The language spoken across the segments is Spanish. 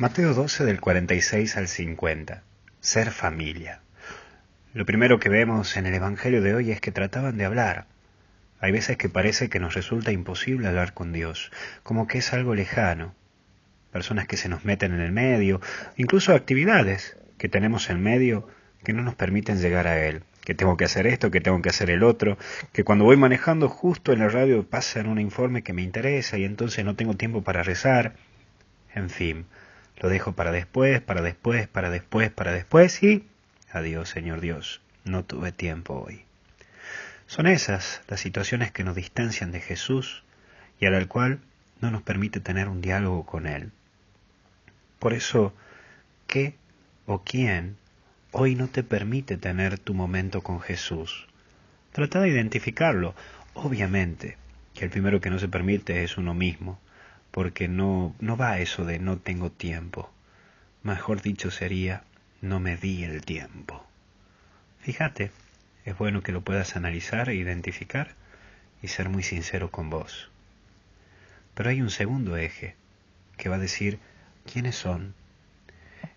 Mateo 12 del 46 al 50. Ser familia. Lo primero que vemos en el Evangelio de hoy es que trataban de hablar. Hay veces que parece que nos resulta imposible hablar con Dios, como que es algo lejano. Personas que se nos meten en el medio, incluso actividades que tenemos en medio que no nos permiten llegar a Él. Que tengo que hacer esto, que tengo que hacer el otro, que cuando voy manejando justo en la radio pasan un informe que me interesa y entonces no tengo tiempo para rezar. En fin, lo dejo para después, para después, para después, para después y... Adiós, Señor Dios, no tuve tiempo hoy. Son esas las situaciones que nos distancian de Jesús y a la cual no nos permite tener un diálogo con Él. Por eso, ¿qué o quién hoy no te permite tener tu momento con Jesús? Trata de identificarlo. Obviamente que el primero que no se permite es uno mismo, porque no, no va eso de no tengo tiempo. Mejor dicho sería, no me di el tiempo. Fíjate, es bueno que lo puedas analizar e identificar y ser muy sincero con vos. Pero hay un segundo eje que va a decir quiénes son.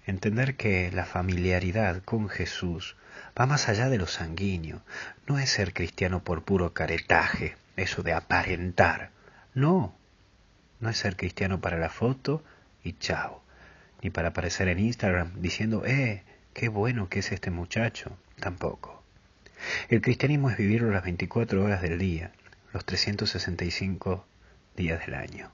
Entender que la familiaridad con Jesús va más allá de lo sanguíneo. No es ser cristiano por puro caretaje, eso de aparentar. No, no es ser cristiano para la foto y chao. Ni para aparecer en Instagram diciendo, eh, qué bueno que es este muchacho. Tampoco. El cristianismo es vivirlo las 24 horas del día, los 365 días del año.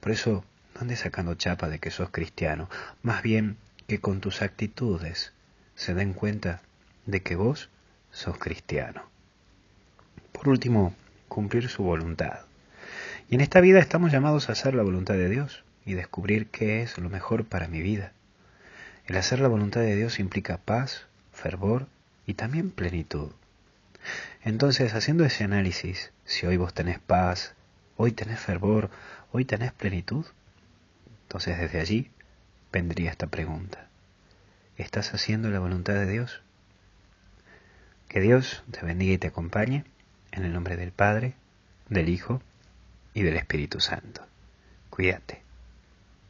Por eso, no andes sacando chapa de que sos cristiano, más bien que con tus actitudes se den cuenta de que vos sos cristiano. Por último, cumplir su voluntad. Y en esta vida estamos llamados a hacer la voluntad de Dios y descubrir qué es lo mejor para mi vida. El hacer la voluntad de Dios implica paz, fervor y también plenitud. Entonces, haciendo ese análisis, si hoy vos tenés paz, hoy tenés fervor, hoy tenés plenitud, entonces desde allí vendría esta pregunta. ¿Estás haciendo la voluntad de Dios? Que Dios te bendiga y te acompañe en el nombre del Padre, del Hijo y del Espíritu Santo. Cuídate.